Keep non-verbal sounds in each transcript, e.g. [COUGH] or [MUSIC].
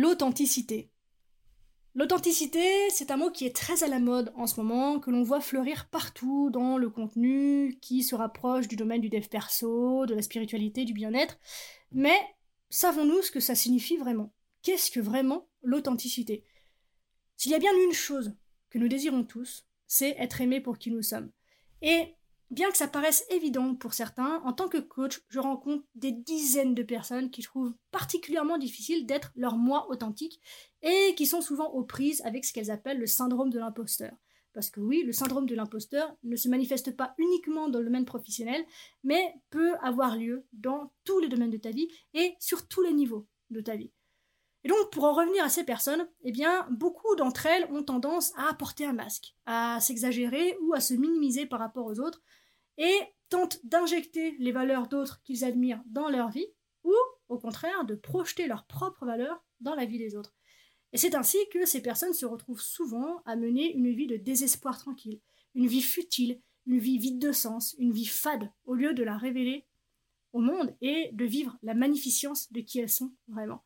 L'authenticité. L'authenticité, c'est un mot qui est très à la mode en ce moment, que l'on voit fleurir partout dans le contenu qui se rapproche du domaine du dev perso, de la spiritualité, du bien-être. Mais savons-nous ce que ça signifie vraiment? Qu'est-ce que vraiment l'authenticité? S'il y a bien une chose que nous désirons tous, c'est être aimés pour qui nous sommes. Et Bien que ça paraisse évident pour certains, en tant que coach, je rencontre des dizaines de personnes qui trouvent particulièrement difficile d'être leur moi authentique et qui sont souvent aux prises avec ce qu'elles appellent le syndrome de l'imposteur. Parce que oui, le syndrome de l'imposteur ne se manifeste pas uniquement dans le domaine professionnel, mais peut avoir lieu dans tous les domaines de ta vie et sur tous les niveaux de ta vie. Et donc, pour en revenir à ces personnes, eh bien, beaucoup d'entre elles ont tendance à porter un masque, à s'exagérer ou à se minimiser par rapport aux autres, et tentent d'injecter les valeurs d'autres qu'ils admirent dans leur vie, ou au contraire de projeter leurs propres valeurs dans la vie des autres. Et c'est ainsi que ces personnes se retrouvent souvent à mener une vie de désespoir tranquille, une vie futile, une vie vide de sens, une vie fade, au lieu de la révéler au monde et de vivre la magnificence de qui elles sont vraiment.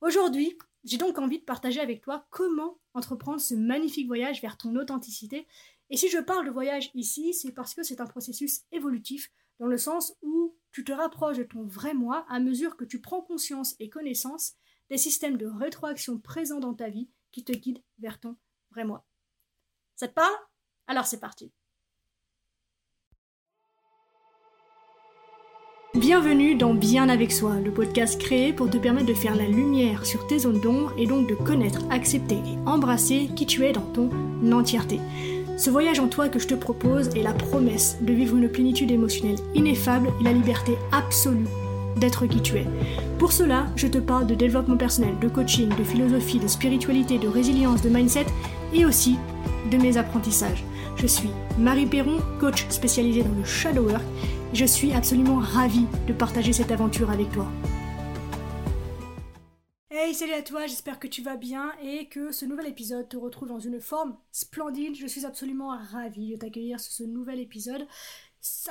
Aujourd'hui, j'ai donc envie de partager avec toi comment entreprendre ce magnifique voyage vers ton authenticité et si je parle de voyage ici, c'est parce que c'est un processus évolutif, dans le sens où tu te rapproches de ton vrai moi à mesure que tu prends conscience et connaissance des systèmes de rétroaction présents dans ta vie qui te guident vers ton vrai moi. Ça te parle? Alors c'est parti. Bienvenue dans Bien avec soi, le podcast créé pour te permettre de faire la lumière sur tes zones d'ombre et donc de connaître, accepter et embrasser qui tu es dans ton entièreté. Ce voyage en toi que je te propose est la promesse de vivre une plénitude émotionnelle ineffable et la liberté absolue d'être qui tu es. Pour cela, je te parle de développement personnel, de coaching, de philosophie, de spiritualité, de résilience, de mindset et aussi de mes apprentissages. Je suis Marie Perron, coach spécialisée dans le shadow work. Je suis absolument ravie de partager cette aventure avec toi. Salut à toi, j'espère que tu vas bien et que ce nouvel épisode te retrouve dans une forme splendide. Je suis absolument ravie de t'accueillir sur ce nouvel épisode.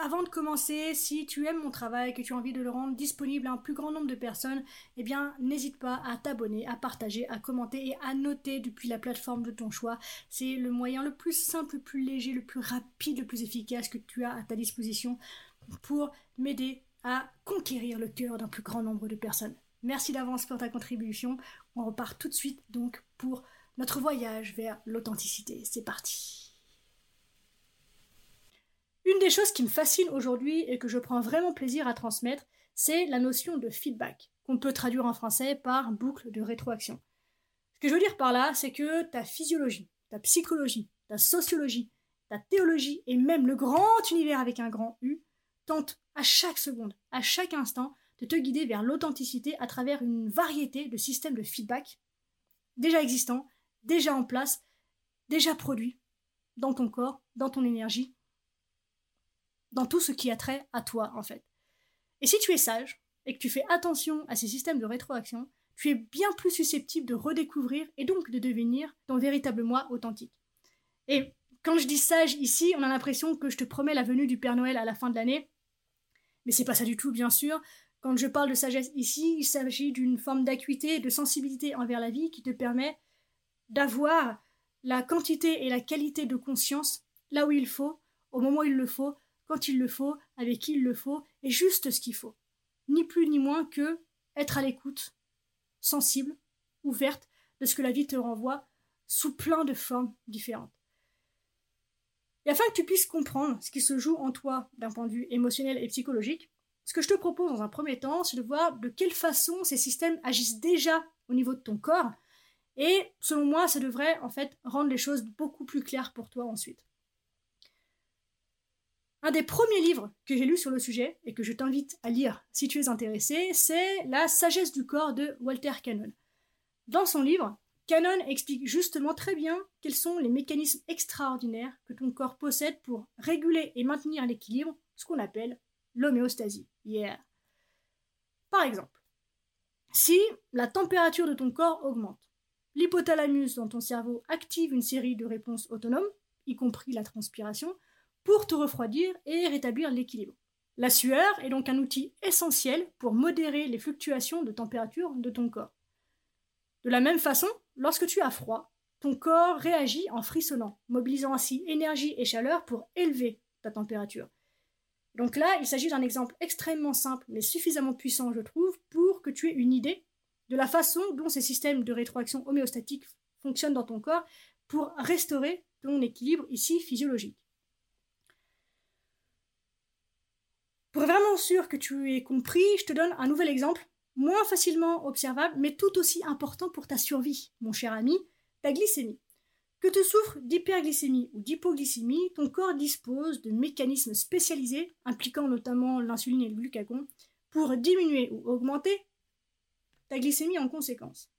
Avant de commencer, si tu aimes mon travail, que tu as envie de le rendre disponible à un plus grand nombre de personnes, eh bien, n'hésite pas à t'abonner, à partager, à commenter et à noter depuis la plateforme de ton choix. C'est le moyen le plus simple, le plus léger, le plus rapide, le plus efficace que tu as à ta disposition pour m'aider à conquérir le cœur d'un plus grand nombre de personnes. Merci d'avance pour ta contribution. On repart tout de suite donc pour notre voyage vers l'authenticité. C'est parti. Une des choses qui me fascine aujourd'hui et que je prends vraiment plaisir à transmettre, c'est la notion de feedback, qu'on peut traduire en français par boucle de rétroaction. Ce que je veux dire par là, c'est que ta physiologie, ta psychologie, ta sociologie, ta théologie et même le grand univers avec un grand U tentent à chaque seconde, à chaque instant, de te guider vers l'authenticité à travers une variété de systèmes de feedback déjà existants, déjà en place, déjà produits dans ton corps, dans ton énergie, dans tout ce qui a trait à toi en fait. Et si tu es sage et que tu fais attention à ces systèmes de rétroaction, tu es bien plus susceptible de redécouvrir et donc de devenir ton véritable moi authentique. Et quand je dis sage ici, on a l'impression que je te promets la venue du Père Noël à la fin de l'année. Mais c'est pas ça du tout, bien sûr. Quand je parle de sagesse ici, il s'agit d'une forme d'acuité et de sensibilité envers la vie qui te permet d'avoir la quantité et la qualité de conscience là où il faut, au moment où il le faut, quand il le faut, avec qui il le faut, et juste ce qu'il faut. Ni plus ni moins que être à l'écoute, sensible, ouverte de ce que la vie te renvoie sous plein de formes différentes. Et afin que tu puisses comprendre ce qui se joue en toi d'un point de vue émotionnel et psychologique, ce que je te propose dans un premier temps, c'est de voir de quelle façon ces systèmes agissent déjà au niveau de ton corps. Et selon moi, ça devrait en fait rendre les choses beaucoup plus claires pour toi ensuite. Un des premiers livres que j'ai lu sur le sujet et que je t'invite à lire si tu es intéressé, c'est La sagesse du corps de Walter Cannon. Dans son livre, Cannon explique justement très bien quels sont les mécanismes extraordinaires que ton corps possède pour réguler et maintenir l'équilibre, ce qu'on appelle l'homéostasie. Yeah. Par exemple, si la température de ton corps augmente, l'hypothalamus dans ton cerveau active une série de réponses autonomes, y compris la transpiration, pour te refroidir et rétablir l'équilibre. La sueur est donc un outil essentiel pour modérer les fluctuations de température de ton corps. De la même façon, lorsque tu as froid, ton corps réagit en frissonnant, mobilisant ainsi énergie et chaleur pour élever ta température. Donc là, il s'agit d'un exemple extrêmement simple, mais suffisamment puissant, je trouve, pour que tu aies une idée de la façon dont ces systèmes de rétroaction homéostatique fonctionnent dans ton corps pour restaurer ton équilibre ici physiologique. Pour être vraiment sûr que tu aies compris, je te donne un nouvel exemple, moins facilement observable, mais tout aussi important pour ta survie, mon cher ami, ta glycémie. Que tu souffres d'hyperglycémie ou d'hypoglycémie, ton corps dispose de mécanismes spécialisés, impliquant notamment l'insuline et le glucagon, pour diminuer ou augmenter ta glycémie en conséquence.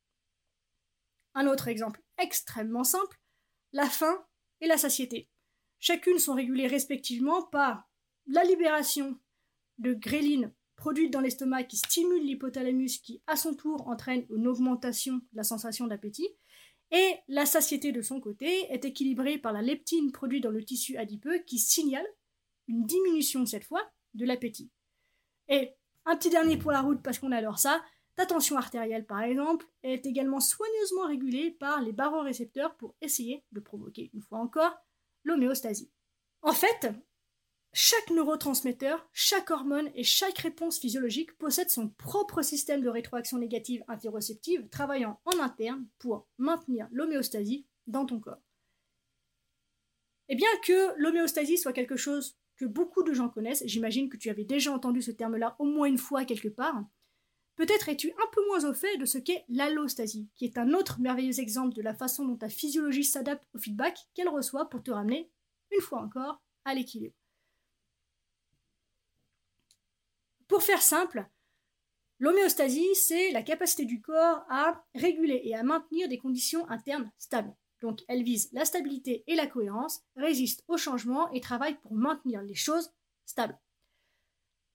Un autre exemple extrêmement simple, la faim et la satiété. Chacune sont régulées respectivement par la libération de gréline produite dans l'estomac qui stimule l'hypothalamus qui à son tour entraîne une augmentation de la sensation d'appétit et la satiété de son côté est équilibrée par la leptine produite dans le tissu adipeux qui signale une diminution cette fois de l'appétit. Et un petit dernier pour la route parce qu'on adore ça, ta tension artérielle par exemple est également soigneusement régulée par les barorécepteurs pour essayer de provoquer une fois encore l'homéostasie. En fait, chaque neurotransmetteur, chaque hormone et chaque réponse physiologique possède son propre système de rétroaction négative interoceptive travaillant en interne pour maintenir l'homéostasie dans ton corps. Et bien que l'homéostasie soit quelque chose que beaucoup de gens connaissent, j'imagine que tu avais déjà entendu ce terme-là au moins une fois quelque part, peut-être es-tu un peu moins au fait de ce qu'est l'allostasie, qui est un autre merveilleux exemple de la façon dont ta physiologie s'adapte au feedback qu'elle reçoit pour te ramener, une fois encore, à l'équilibre. Pour faire simple, l'homéostasie, c'est la capacité du corps à réguler et à maintenir des conditions internes stables. Donc elle vise la stabilité et la cohérence, résiste au changement et travaille pour maintenir les choses stables.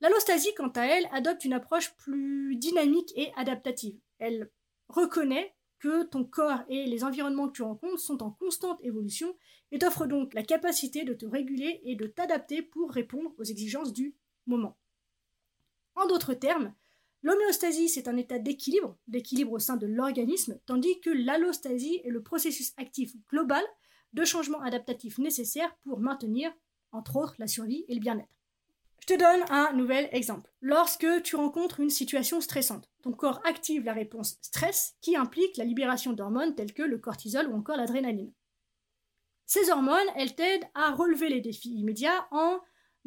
L'allostasie, quant à elle, adopte une approche plus dynamique et adaptative. Elle reconnaît que ton corps et les environnements que tu rencontres sont en constante évolution et t'offre donc la capacité de te réguler et de t'adapter pour répondre aux exigences du moment. En d'autres termes, l'homéostasie, c'est un état d'équilibre, d'équilibre au sein de l'organisme, tandis que l'allostasie est le processus actif global de changement adaptatif nécessaire pour maintenir, entre autres, la survie et le bien-être. Je te donne un nouvel exemple. Lorsque tu rencontres une situation stressante, ton corps active la réponse stress qui implique la libération d'hormones telles que le cortisol ou encore l'adrénaline. Ces hormones, elles t'aident à relever les défis immédiats en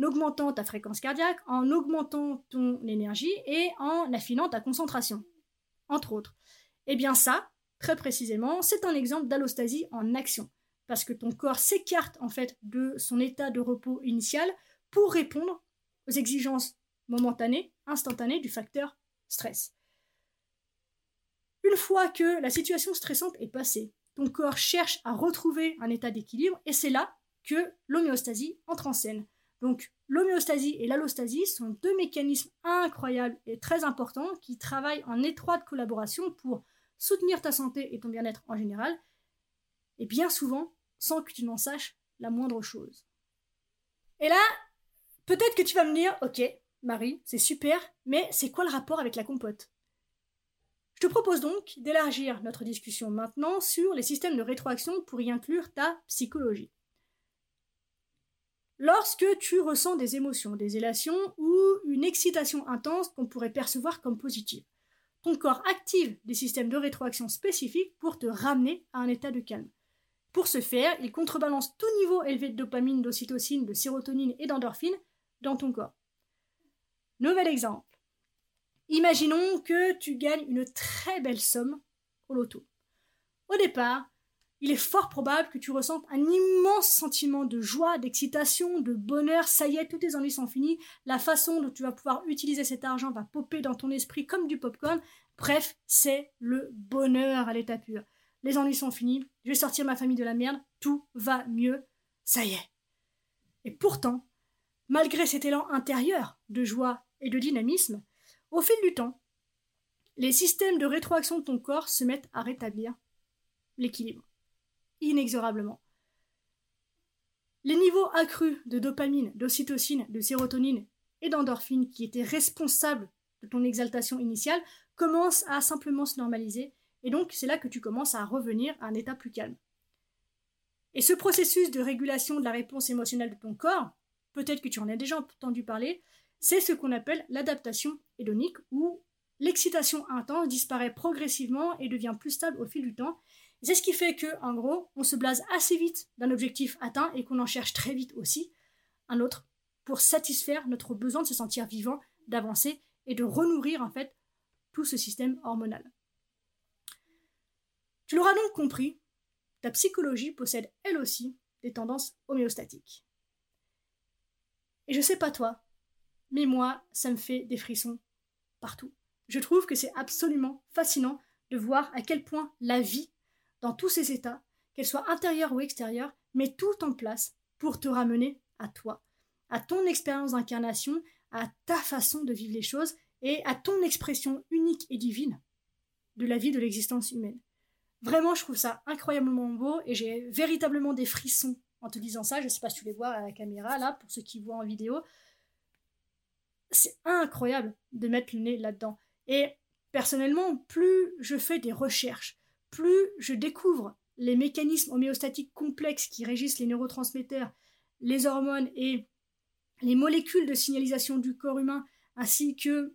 augmentant ta fréquence cardiaque, en augmentant ton énergie et en affinant ta concentration, entre autres. Eh bien ça, très précisément, c'est un exemple d'allostasie en action, parce que ton corps s'écarte en fait de son état de repos initial pour répondre aux exigences momentanées, instantanées du facteur stress. Une fois que la situation stressante est passée, ton corps cherche à retrouver un état d'équilibre et c'est là que l'homéostasie entre en scène. Donc l'homéostasie et l'allostasie sont deux mécanismes incroyables et très importants qui travaillent en étroite collaboration pour soutenir ta santé et ton bien-être en général, et bien souvent sans que tu n'en saches la moindre chose. Et là, peut-être que tu vas me dire, ok, Marie, c'est super, mais c'est quoi le rapport avec la compote? Je te propose donc d'élargir notre discussion maintenant sur les systèmes de rétroaction pour y inclure ta psychologie. Lorsque tu ressens des émotions, des élations ou une excitation intense qu'on pourrait percevoir comme positive, ton corps active des systèmes de rétroaction spécifiques pour te ramener à un état de calme. Pour ce faire, il contrebalance tout niveau élevé de dopamine, d'ocytocine, de sérotonine et d'endorphine dans ton corps. Nouvel exemple. Imaginons que tu gagnes une très belle somme au loto. Au départ, il est fort probable que tu ressentes un immense sentiment de joie, d'excitation, de bonheur. Ça y est, tous tes ennuis sont finis. La façon dont tu vas pouvoir utiliser cet argent va popper dans ton esprit comme du popcorn. Bref, c'est le bonheur à l'état pur. Les ennuis sont finis. Je vais sortir ma famille de la merde. Tout va mieux. Ça y est. Et pourtant, malgré cet élan intérieur de joie et de dynamisme, au fil du temps, les systèmes de rétroaction de ton corps se mettent à rétablir l'équilibre inexorablement. Les niveaux accrus de dopamine, d'ocytocine, de sérotonine et d'endorphine qui étaient responsables de ton exaltation initiale commencent à simplement se normaliser et donc c'est là que tu commences à revenir à un état plus calme. Et ce processus de régulation de la réponse émotionnelle de ton corps, peut-être que tu en as déjà entendu parler, c'est ce qu'on appelle l'adaptation hédonique, où l'excitation intense disparaît progressivement et devient plus stable au fil du temps. C'est ce qui fait que, en gros, on se blase assez vite d'un objectif atteint et qu'on en cherche très vite aussi un autre pour satisfaire notre besoin de se sentir vivant, d'avancer et de renourrir en fait tout ce système hormonal. Tu l'auras donc compris, ta psychologie possède elle aussi des tendances homéostatiques. Et je sais pas toi, mais moi, ça me fait des frissons partout. Je trouve que c'est absolument fascinant de voir à quel point la vie, dans tous ses états, qu'elle soit intérieure ou extérieure, met tout en place pour te ramener à toi, à ton expérience d'incarnation, à ta façon de vivre les choses et à ton expression unique et divine de la vie de l'existence humaine. Vraiment, je trouve ça incroyablement beau et j'ai véritablement des frissons en te disant ça. Je ne sais pas si tu les vois à la caméra là, pour ceux qui voient en vidéo. C'est incroyable de mettre le nez là-dedans. Et personnellement, plus je fais des recherches, plus je découvre les mécanismes homéostatiques complexes qui régissent les neurotransmetteurs, les hormones et les molécules de signalisation du corps humain, ainsi que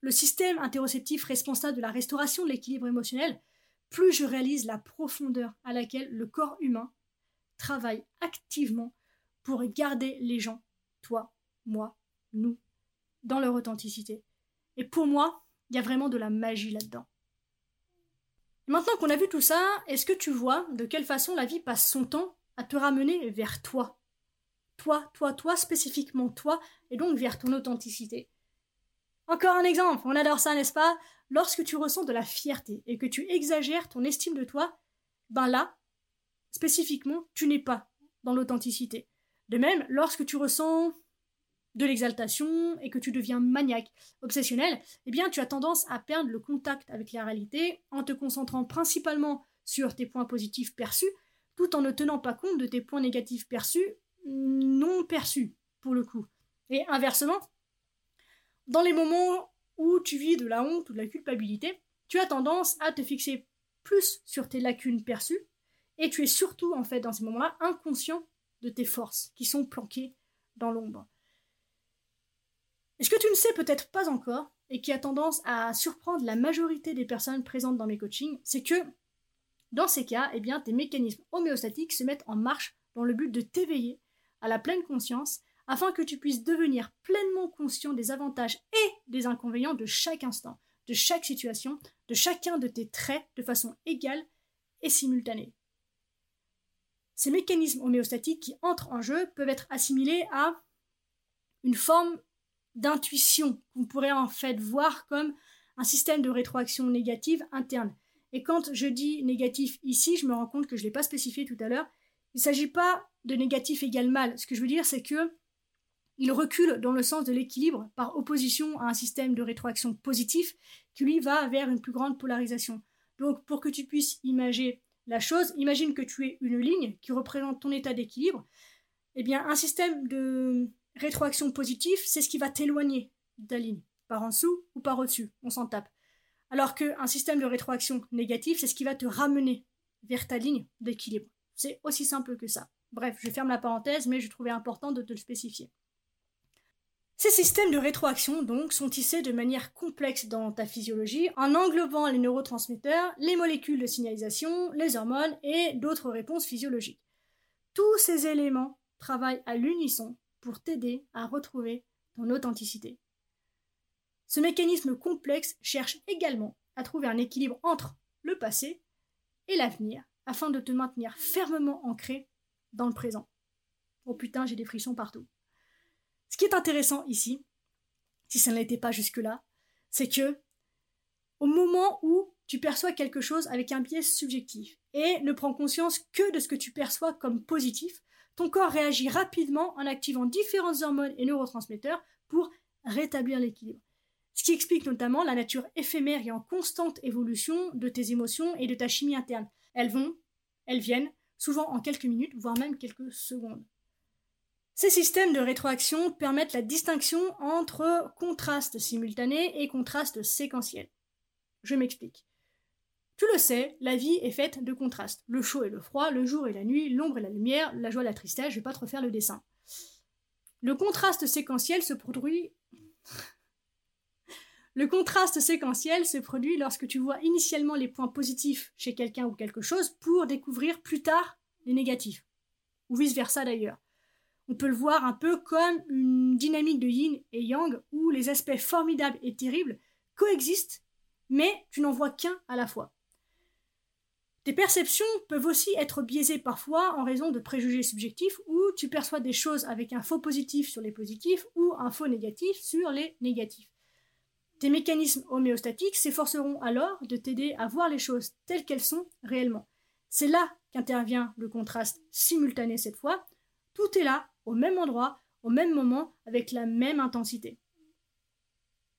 le système interoceptif responsable de la restauration de l'équilibre émotionnel, plus je réalise la profondeur à laquelle le corps humain travaille activement pour garder les gens, toi, moi, nous, dans leur authenticité. Et pour moi, il y a vraiment de la magie là-dedans. Maintenant qu'on a vu tout ça, est-ce que tu vois de quelle façon la vie passe son temps à te ramener vers toi? Toi, toi, toi, spécifiquement toi, et donc vers ton authenticité. Encore un exemple, on adore ça, n'est-ce pas? Lorsque tu ressens de la fierté et que tu exagères ton estime de toi, ben là, spécifiquement, tu n'es pas dans l'authenticité. De même, lorsque tu ressens de l'exaltation et que tu deviens maniaque, obsessionnel, eh bien tu as tendance à perdre le contact avec la réalité en te concentrant principalement sur tes points positifs perçus, tout en ne tenant pas compte de tes points négatifs perçus, non perçus, pour le coup. Et inversement, dans les moments où tu vis de la honte ou de la culpabilité, tu as tendance à te fixer plus sur tes lacunes perçues et tu es surtout en fait dans ces moments-là inconscient de tes forces qui sont planquées dans l'ombre. Et ce que tu ne sais peut-être pas encore et qui a tendance à surprendre la majorité des personnes présentes dans mes coachings, c'est que dans ces cas, eh bien, tes mécanismes homéostatiques se mettent en marche dans le but de t'éveiller à la pleine conscience afin que tu puisses devenir pleinement conscient des avantages et des inconvénients de chaque instant, de chaque situation, de chacun de tes traits de façon égale et simultanée. Ces mécanismes homéostatiques qui entrent en jeu peuvent être assimilés à une forme d'intuition qu'on pourrait en fait voir comme un système de rétroaction négative interne. Et quand je dis négatif ici, je me rends compte que je ne l'ai pas spécifié tout à l'heure. Il ne s'agit pas de négatif égal mal. Ce que je veux dire, c'est que il recule dans le sens de l'équilibre par opposition à un système de rétroaction positif qui lui va vers une plus grande polarisation. Donc pour que tu puisses imaginer la chose, imagine que tu es une ligne qui représente ton état d'équilibre. Eh bien, un système de rétroaction positif, c'est ce qui va t'éloigner de ta ligne, par en dessous ou par au-dessus, on s'en tape. Alors qu'un système de rétroaction négatif, c'est ce qui va te ramener vers ta ligne d'équilibre. C'est aussi simple que ça. Bref, je ferme la parenthèse, mais je trouvais important de te le spécifier. Ces systèmes de rétroaction, donc, sont tissés de manière complexe dans ta physiologie, en englobant les neurotransmetteurs, les molécules de signalisation, les hormones et d'autres réponses physiologiques. Tous ces éléments travaillent à l'unisson pour t'aider à retrouver ton authenticité. Ce mécanisme complexe cherche également à trouver un équilibre entre le passé et l'avenir, afin de te maintenir fermement ancré dans le présent. Oh putain, j'ai des frissons partout. Ce qui est intéressant ici, si ça ne l'était pas jusque-là, c'est que au moment où tu perçois quelque chose avec un biais subjectif et ne prends conscience que de ce que tu perçois comme positif, ton corps réagit rapidement en activant différentes hormones et neurotransmetteurs pour rétablir l'équilibre. Ce qui explique notamment la nature éphémère et en constante évolution de tes émotions et de ta chimie interne. Elles vont, elles viennent, souvent en quelques minutes, voire même quelques secondes. Ces systèmes de rétroaction permettent la distinction entre contraste simultané et contraste séquentiel. Je m'explique. Tu le sais, la vie est faite de contrastes. Le chaud et le froid, le jour et la nuit, l'ombre et la lumière, la joie et la tristesse, je vais pas te refaire le dessin. Le contraste séquentiel se produit [LAUGHS] le contraste séquentiel se produit lorsque tu vois initialement les points positifs chez quelqu'un ou quelque chose pour découvrir plus tard les négatifs. Ou vice-versa d'ailleurs. On peut le voir un peu comme une dynamique de yin et yang où les aspects formidables et terribles coexistent, mais tu n'en vois qu'un à la fois. Tes perceptions peuvent aussi être biaisées parfois en raison de préjugés subjectifs où tu perçois des choses avec un faux positif sur les positifs ou un faux négatif sur les négatifs. Tes mécanismes homéostatiques s'efforceront alors de t'aider à voir les choses telles qu'elles sont réellement. C'est là qu'intervient le contraste simultané cette fois. Tout est là, au même endroit, au même moment, avec la même intensité.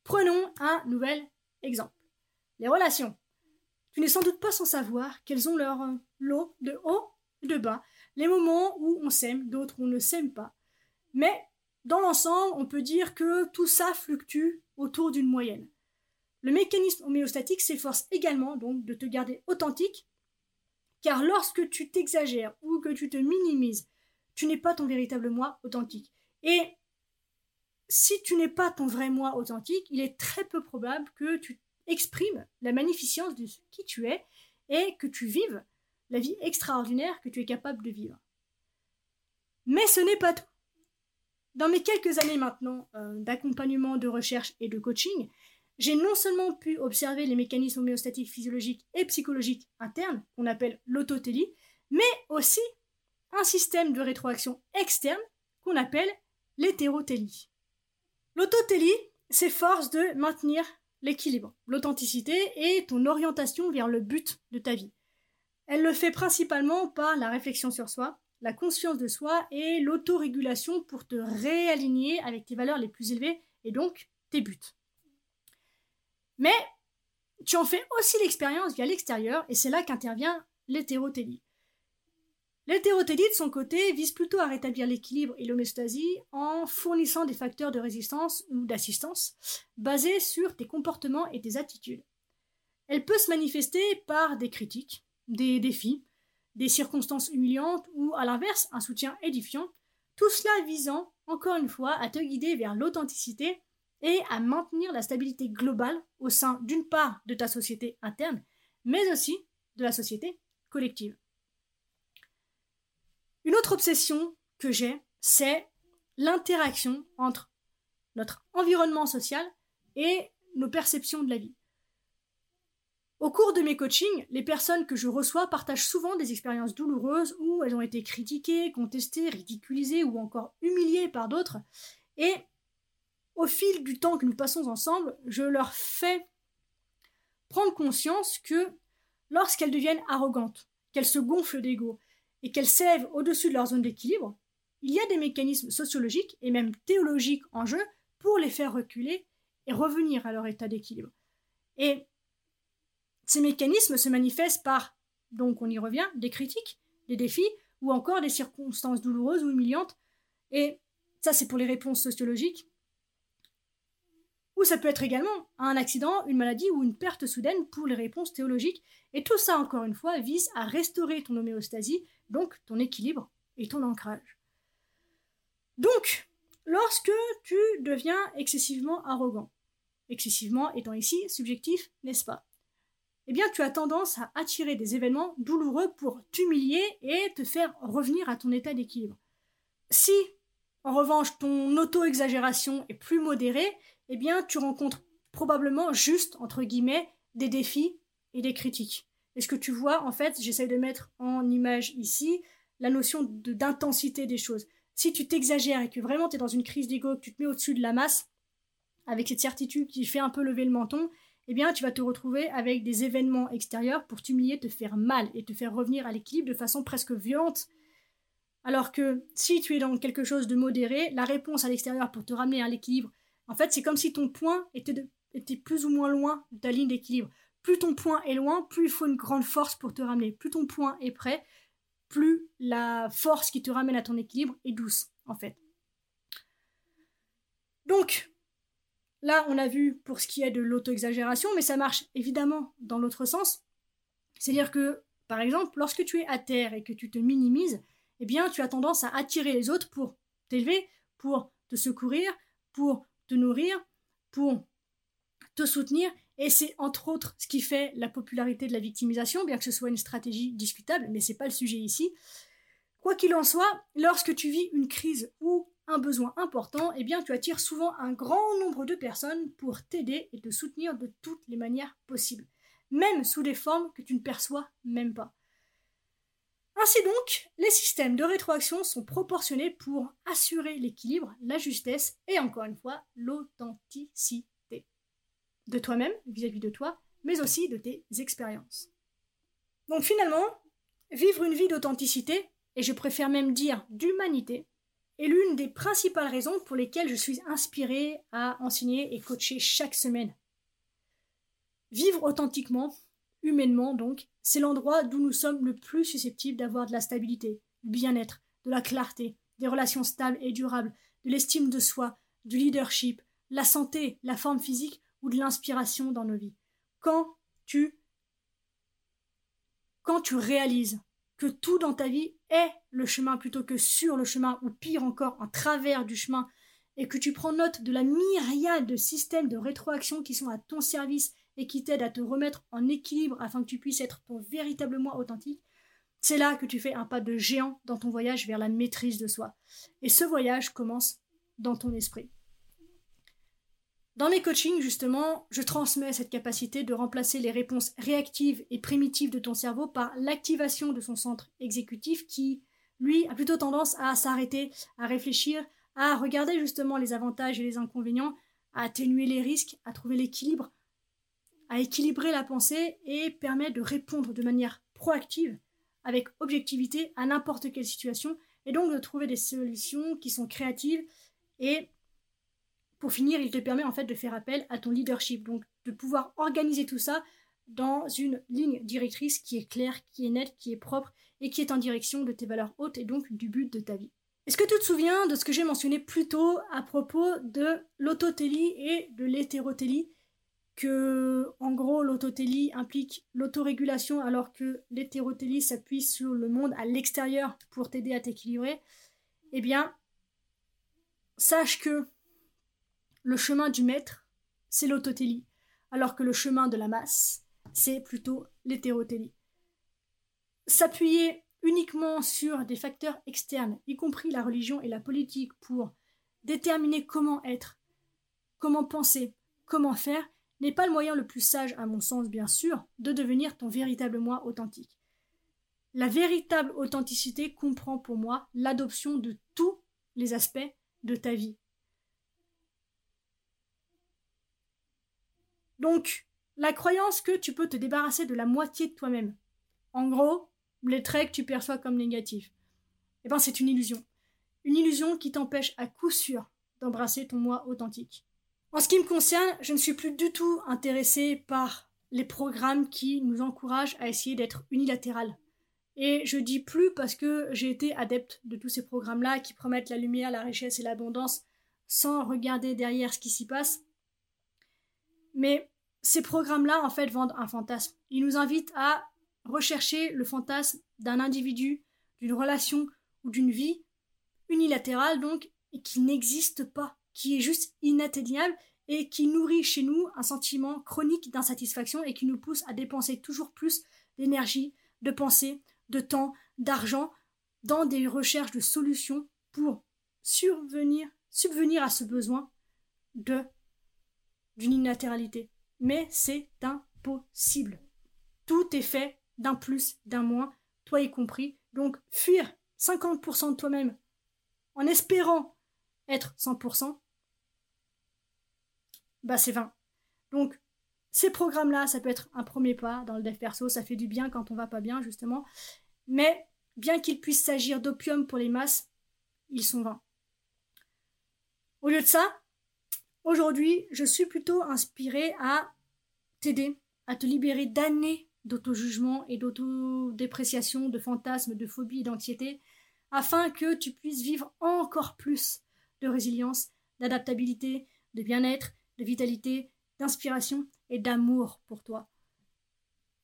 Prenons un nouvel exemple. Les relations. Tu n'es sans doute pas sans savoir qu'elles ont leur euh, lot de haut et de bas, les moments où on s'aime, d'autres où on ne s'aime pas. Mais dans l'ensemble, on peut dire que tout ça fluctue autour d'une moyenne. Le mécanisme homéostatique s'efforce également donc de te garder authentique, car lorsque tu t'exagères ou que tu te minimises, tu n'es pas ton véritable moi authentique. Et si tu n'es pas ton vrai moi authentique, il est très peu probable que tu exprime la magnificence de qui tu es et que tu vives la vie extraordinaire que tu es capable de vivre. Mais ce n'est pas tout. Dans mes quelques années maintenant euh, d'accompagnement, de recherche et de coaching, j'ai non seulement pu observer les mécanismes homéostatiques physiologiques et psychologiques internes, qu'on appelle l'autotélie, mais aussi un système de rétroaction externe qu'on appelle l'hétérotélie. L'autotélie s'efforce de maintenir l'équilibre, l'authenticité et ton orientation vers le but de ta vie. Elle le fait principalement par la réflexion sur soi, la conscience de soi et l'autorégulation pour te réaligner avec tes valeurs les plus élevées et donc tes buts. Mais tu en fais aussi l'expérience via l'extérieur et c'est là qu'intervient l'hétérotélie. De son côté, vise plutôt à rétablir l'équilibre et l'homéostasie en fournissant des facteurs de résistance ou d'assistance basés sur tes comportements et tes attitudes. Elle peut se manifester par des critiques, des défis, des circonstances humiliantes ou, à l'inverse, un soutien édifiant, tout cela visant, encore une fois, à te guider vers l'authenticité et à maintenir la stabilité globale au sein d'une part de ta société interne, mais aussi de la société collective. Une autre obsession que j'ai, c'est l'interaction entre notre environnement social et nos perceptions de la vie. Au cours de mes coachings, les personnes que je reçois partagent souvent des expériences douloureuses où elles ont été critiquées, contestées, ridiculisées ou encore humiliées par d'autres. Et au fil du temps que nous passons ensemble, je leur fais prendre conscience que lorsqu'elles deviennent arrogantes, qu'elles se gonflent d'ego, et qu'elles s'élèvent au-dessus de leur zone d'équilibre, il y a des mécanismes sociologiques et même théologiques en jeu pour les faire reculer et revenir à leur état d'équilibre. Et ces mécanismes se manifestent par, donc on y revient, des critiques, des défis ou encore des circonstances douloureuses ou humiliantes. Et ça, c'est pour les réponses sociologiques. Ou ça peut être également un accident, une maladie ou une perte soudaine pour les réponses théologiques. Et tout ça, encore une fois, vise à restaurer ton homéostasie, donc ton équilibre et ton ancrage. Donc, lorsque tu deviens excessivement arrogant, excessivement étant ici subjectif, n'est-ce pas? Eh bien, tu as tendance à attirer des événements douloureux pour t'humilier et te faire revenir à ton état d'équilibre. Si, en revanche, ton auto-exagération est plus modérée, eh bien, tu rencontres probablement juste, entre guillemets, des défis et des critiques. Et ce que tu vois, en fait, j'essaye de mettre en image ici la notion d'intensité des choses. Si tu t'exagères et que vraiment tu es dans une crise d'ego, que tu te mets au-dessus de la masse, avec cette certitude qui fait un peu lever le menton, eh bien, tu vas te retrouver avec des événements extérieurs pour t'humilier, te faire mal et te faire revenir à l'équilibre de façon presque violente. Alors que si tu es dans quelque chose de modéré, la réponse à l'extérieur pour te ramener à l'équilibre, en fait, c'est comme si ton point était, plus ou moins loin de ta ligne d'équilibre. Plus ton point est loin, plus il faut une grande force pour te ramener. Plus ton point est prêt, plus la force qui te ramène à ton équilibre est douce, en fait. Donc, là, on a vu pour ce qui est de l'auto-exagération, mais ça marche évidemment dans l'autre sens. C'est-à-dire que, par exemple, lorsque tu es à terre et que tu te minimises, eh bien, tu as tendance à attirer les autres pour t'élever, pour te secourir, pour te nourrir, pour te soutenir. Et c'est entre autres ce qui fait la popularité de la victimisation, bien que ce soit une stratégie discutable, mais ce n'est pas le sujet ici. Quoi qu'il en soit, lorsque tu vis une crise ou un besoin important, eh bien tu attires souvent un grand nombre de personnes pour t'aider et te soutenir de toutes les manières possibles, même sous des formes que tu ne perçois même pas. Ainsi donc, les systèmes de rétroaction sont proportionnés pour assurer l'équilibre, la justesse et encore une fois l'authenticité de toi-même vis-à-vis de toi, mais aussi de tes expériences. Donc finalement, vivre une vie d'authenticité, et je préfère même dire d'humanité, est l'une des principales raisons pour lesquelles je suis inspirée à enseigner et coacher chaque semaine. Vivre authentiquement, humainement donc, c'est l'endroit d'où nous sommes le plus susceptibles d'avoir de la stabilité, du bien-être, de la clarté, des relations stables et durables, de l'estime de soi, du leadership, la santé, la forme physique ou de l'inspiration dans nos vies. Quand tu quand tu réalises que tout dans ta vie est le chemin plutôt que sur le chemin, ou pire encore, en travers du chemin, et que tu prends note de la myriade de systèmes de rétroaction qui sont à ton service et qui t'aident à te remettre en équilibre afin que tu puisses être ton véritable moi authentique, c'est là que tu fais un pas de géant dans ton voyage vers la maîtrise de soi. Et ce voyage commence dans ton esprit. Dans mes coachings, justement, je transmets cette capacité de remplacer les réponses réactives et primitives de ton cerveau par l'activation de son centre exécutif qui, lui, a plutôt tendance à s'arrêter, à réfléchir, à regarder justement les avantages et les inconvénients, à atténuer les risques, à trouver l'équilibre, à équilibrer la pensée et permet de répondre de manière proactive, avec objectivité, à n'importe quelle situation, et donc de trouver des solutions qui sont créatives et pour finir, il te permet en fait de faire appel à ton leadership, donc de pouvoir organiser tout ça dans une ligne directrice qui est claire, qui est nette, qui est propre et qui est en direction de tes valeurs hautes et donc du but de ta vie. Est-ce que tu te souviens de ce que j'ai mentionné plus tôt à propos de l'autotélie et de l'hétérotélie? Que, en gros, l'autotélie implique l'autorégulation alors que l'hétérotélie s'appuie sur le monde à l'extérieur pour t'aider à t'équilibrer Eh bien, sache que le chemin du maître, c'est l'autotélie, alors que le chemin de la masse, c'est plutôt l'hétérotélie. S'appuyer uniquement sur des facteurs externes, y compris la religion et la politique, pour déterminer comment être, comment penser, comment faire, n'est pas le moyen le plus sage, à mon sens bien sûr, de devenir ton véritable moi authentique. La véritable authenticité comprend pour moi l'adoption de tous les aspects de ta vie, Donc, la croyance que tu peux te débarrasser de la moitié de toi-même. En gros, les traits que tu perçois comme négatifs. Eh ben, c'est une illusion. Une illusion qui t'empêche à coup sûr d'embrasser ton moi authentique. En ce qui me concerne, je ne suis plus du tout intéressée par les programmes qui nous encouragent à essayer d'être unilatéral. Et je dis plus parce que j'ai été adepte de tous ces programmes-là qui promettent la lumière, la richesse et l'abondance sans regarder derrière ce qui s'y passe. Mais ces programmes-là, en fait, vendent un fantasme. Ils nous invitent à rechercher le fantasme d'un individu, d'une relation ou d'une vie unilatérale, donc, et qui n'existe pas, qui est juste inatteignable et qui nourrit chez nous un sentiment chronique d'insatisfaction et qui nous pousse à dépenser toujours plus d'énergie, de pensée, de temps, d'argent dans des recherches de solutions pour survenir, subvenir à ce besoin d'une unilatéralité. Mais c'est impossible. Tout est fait d'un plus, d'un moins, toi y compris. Donc fuir 50% de toi-même en espérant être 100%, bah c'est vain. Donc ces programmes-là, ça peut être un premier pas dans le dev perso, ça fait du bien quand on va pas bien justement, mais bien qu'ils puissent s'agir d'opium pour les masses, ils sont vains. Au lieu de ça, Aujourd'hui, je suis plutôt inspirée à t'aider, à te libérer d'années d'auto-jugement et d'auto-dépréciation, de fantasmes, de phobies, d'anxiété, afin que tu puisses vivre encore plus de résilience, d'adaptabilité, de bien-être, de vitalité, d'inspiration et d'amour pour toi.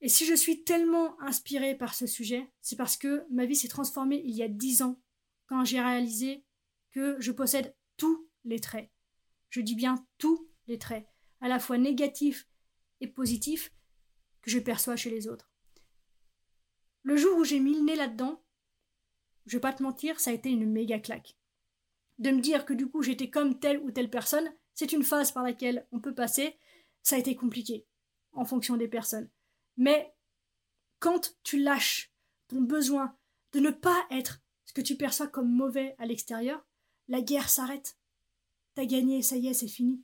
Et si je suis tellement inspirée par ce sujet, c'est parce que ma vie s'est transformée il y a dix ans, quand j'ai réalisé que je possède tous les traits. Je dis bien tous les traits, à la fois négatifs et positifs, que je perçois chez les autres. Le jour où j'ai mis le nez là-dedans, je vais pas te mentir, ça a été une méga claque. De me dire que du coup j'étais comme telle ou telle personne, c'est une phase par laquelle on peut passer, ça a été compliqué, en fonction des personnes. Mais quand tu lâches ton besoin de ne pas être ce que tu perçois comme mauvais à l'extérieur, la guerre s'arrête. T'as gagné, ça y est, c'est fini.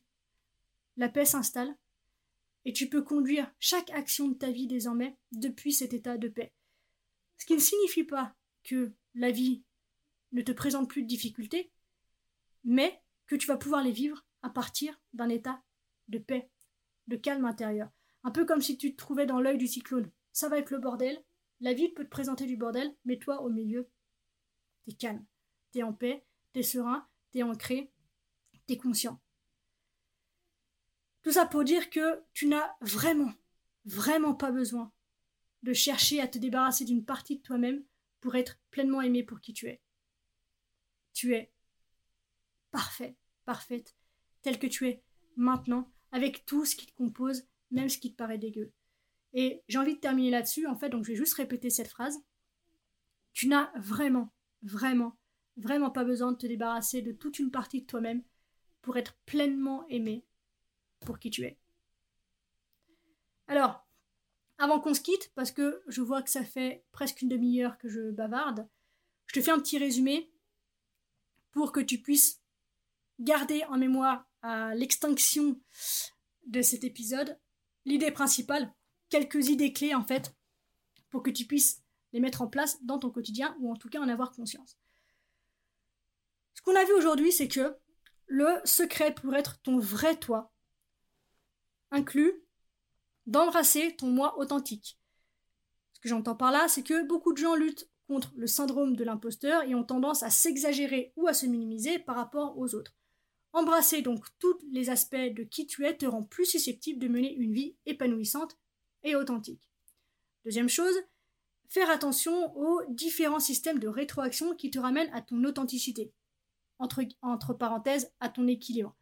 La paix s'installe, et tu peux conduire chaque action de ta vie désormais depuis cet état de paix. Ce qui ne signifie pas que la vie ne te présente plus de difficultés, mais que tu vas pouvoir les vivre à partir d'un état de paix, de calme intérieur. Un peu comme si tu te trouvais dans l'œil du cyclone. Ça va être le bordel, la vie peut te présenter du bordel, mais toi au milieu, t'es calme, t'es en paix, t'es serein, t'es ancré, t'es conscient. Tout ça pour dire que tu n'as vraiment, vraiment pas besoin de chercher à te débarrasser d'une partie de toi-même pour être pleinement aimé pour qui tu es. Tu es parfait, parfaite, tel que tu es maintenant, avec tout ce qui te compose, même ce qui te paraît dégueu. Et j'ai envie de terminer là-dessus, en fait, donc je vais juste répéter cette phrase. Tu n'as vraiment, vraiment, vraiment pas besoin de te débarrasser de toute une partie de toi-même pour être pleinement aimé pour qui tu es. Alors, avant qu'on se quitte, parce que je vois que ça fait presque une demi-heure que je bavarde, je te fais un petit résumé pour que tu puisses garder en mémoire à l'extinction de cet épisode l'idée principale, quelques idées clés en fait, pour que tu puisses les mettre en place dans ton quotidien ou en tout cas en avoir conscience. Ce qu'on a vu aujourd'hui, c'est que le secret pour être ton vrai toi inclut d'embrasser ton moi authentique. Ce que j'entends par là, c'est que beaucoup de gens luttent contre le syndrome de l'imposteur et ont tendance à s'exagérer ou à se minimiser par rapport aux autres. Embrasser donc tous les aspects de qui tu es te rend plus susceptible de mener une vie épanouissante et authentique. Deuxième chose, faire attention aux différents systèmes de rétroaction qui te ramènent à ton authenticité. Entre, parenthèses, à ton équilibre.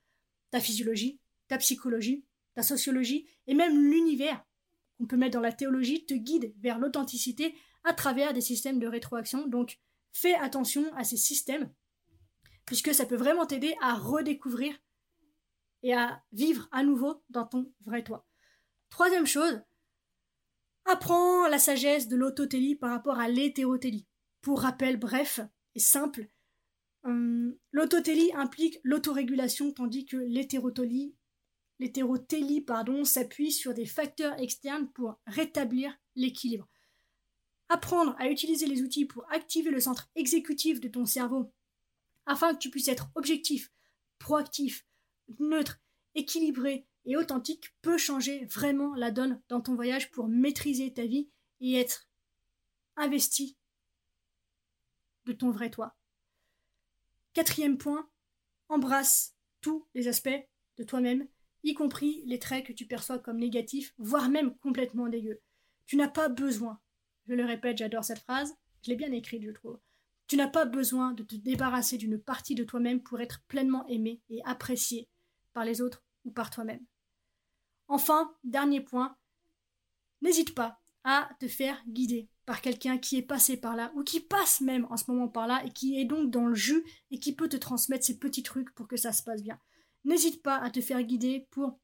Ta physiologie, ta psychologie, ta sociologie et même l'univers qu'on peut mettre dans la théologie te guide vers l'authenticité à travers des systèmes de rétroaction. Donc fais attention à ces systèmes puisque ça peut vraiment t'aider à redécouvrir et à vivre à nouveau dans ton vrai toi. Troisième chose, apprends la sagesse de l'autotélie par rapport à l'hétérotélie. Pour rappel bref et simple, hum, l'autotélie implique l'autorégulation tandis que l'hétérotélie l'hétérotélie pardon, s'appuie sur des facteurs externes pour rétablir l'équilibre. Apprendre à utiliser les outils pour activer le centre exécutif de ton cerveau afin que tu puisses être objectif, proactif, neutre, équilibré et authentique peut changer vraiment la donne dans ton voyage pour maîtriser ta vie et être investi de ton vrai toi. Quatrième point, embrasse tous les aspects de toi-même y compris les traits que tu perçois comme négatifs, voire même complètement dégueux. Tu n'as pas besoin, je le répète, j'adore cette phrase, je l'ai bien écrite, je trouve. Tu n'as pas besoin de te débarrasser d'une partie de toi-même pour être pleinement aimé et apprécié par les autres ou par toi-même. Enfin, dernier point, n'hésite pas à te faire guider par quelqu'un qui est passé par là ou qui passe même en ce moment par là et qui est donc dans le jus et qui peut te transmettre ces petits trucs pour que ça se passe bien n'hésite pas à te faire guider pour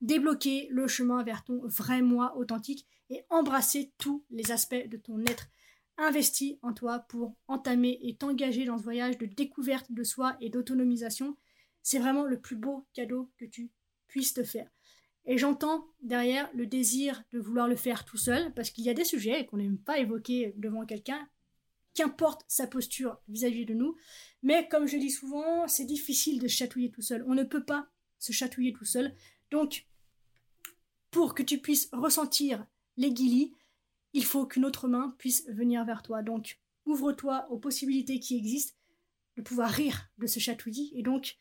débloquer le chemin vers ton vrai moi authentique et embrasser tous les aspects de ton être. Investi en toi pour entamer et t'engager dans ce voyage de découverte de soi et d'autonomisation. C'est vraiment le plus beau cadeau que tu puisses te faire. Et j'entends derrière le désir de vouloir le faire tout seul, parce qu'il y a des sujets qu'on n'aime pas évoquer devant quelqu'un, qu'importe sa posture vis-à-vis de nous. Mais comme je dis souvent, c'est difficile de chatouiller tout seul. On ne peut pas se chatouiller tout seul. Donc, pour que tu puisses ressentir les il faut qu'une autre main puisse venir vers toi. Donc, ouvre-toi aux possibilités qui existent de pouvoir rire de ce chatouillis et donc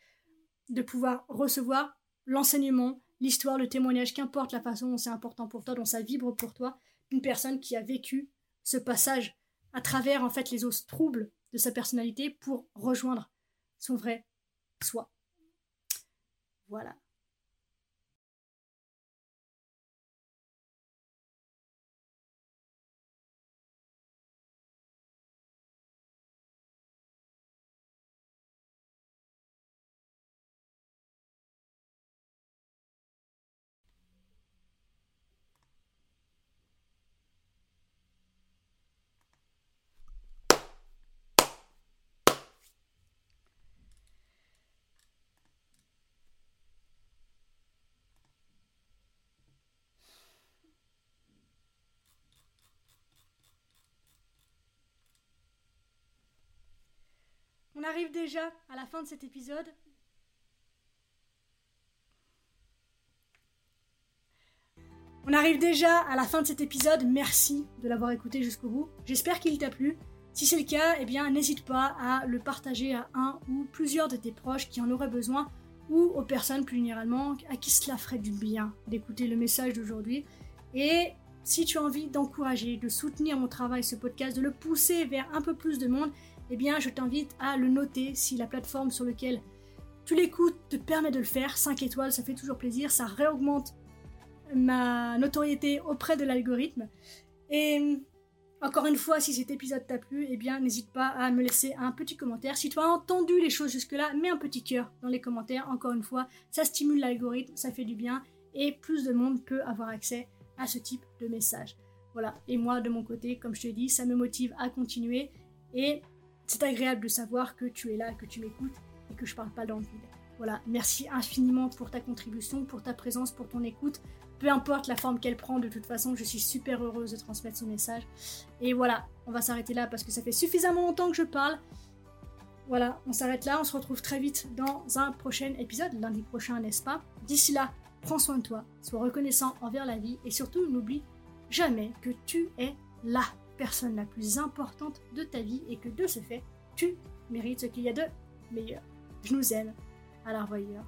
de pouvoir recevoir l'enseignement, l'histoire, le témoignage, qu'importe la façon dont c'est important pour toi, dont ça vibre pour toi, d'une personne qui a vécu ce passage à travers en fait les os troubles de sa personnalité pour rejoindre son vrai soi. Voilà. Arrive déjà à la fin de cet épisode. On arrive déjà à la fin de cet épisode. Merci de l'avoir écouté jusqu'au bout. J'espère qu'il t'a plu. Si c'est le cas, eh bien, n'hésite pas à le partager à un ou plusieurs de tes proches qui en auraient besoin ou aux personnes plus généralement à qui cela ferait du bien d'écouter le message d'aujourd'hui. Et si tu as envie d'encourager, de soutenir mon travail, ce podcast, de le pousser vers un peu plus de monde, eh bien, je t'invite à le noter si la plateforme sur laquelle tu l'écoutes te permet de le faire. 5 étoiles, ça fait toujours plaisir, ça réaugmente ma notoriété auprès de l'algorithme. Et encore une fois, si cet épisode t'a plu, eh bien, n'hésite pas à me laisser un petit commentaire. Si tu as entendu les choses jusque-là, mets un petit cœur dans les commentaires. Encore une fois, ça stimule l'algorithme, ça fait du bien et plus de monde peut avoir accès à ce type de message. Voilà. Et moi, de mon côté, comme je te dis, ça me motive à continuer et c'est agréable de savoir que tu es là, que tu m'écoutes et que je parle pas dans le vide. Voilà, merci infiniment pour ta contribution, pour ta présence, pour ton écoute. Peu importe la forme qu'elle prend, de toute façon, je suis super heureuse de transmettre ce message. Et voilà, on va s'arrêter là parce que ça fait suffisamment longtemps que je parle. Voilà, on s'arrête là, on se retrouve très vite dans un prochain épisode, lundi prochain, n'est-ce pas? D'ici là, prends soin de toi, sois reconnaissant envers la vie et surtout n'oublie jamais que tu es là personne la plus importante de ta vie et que de ce fait, tu mérites ce qu'il y a de meilleur. Je nous aime. À la revoyure.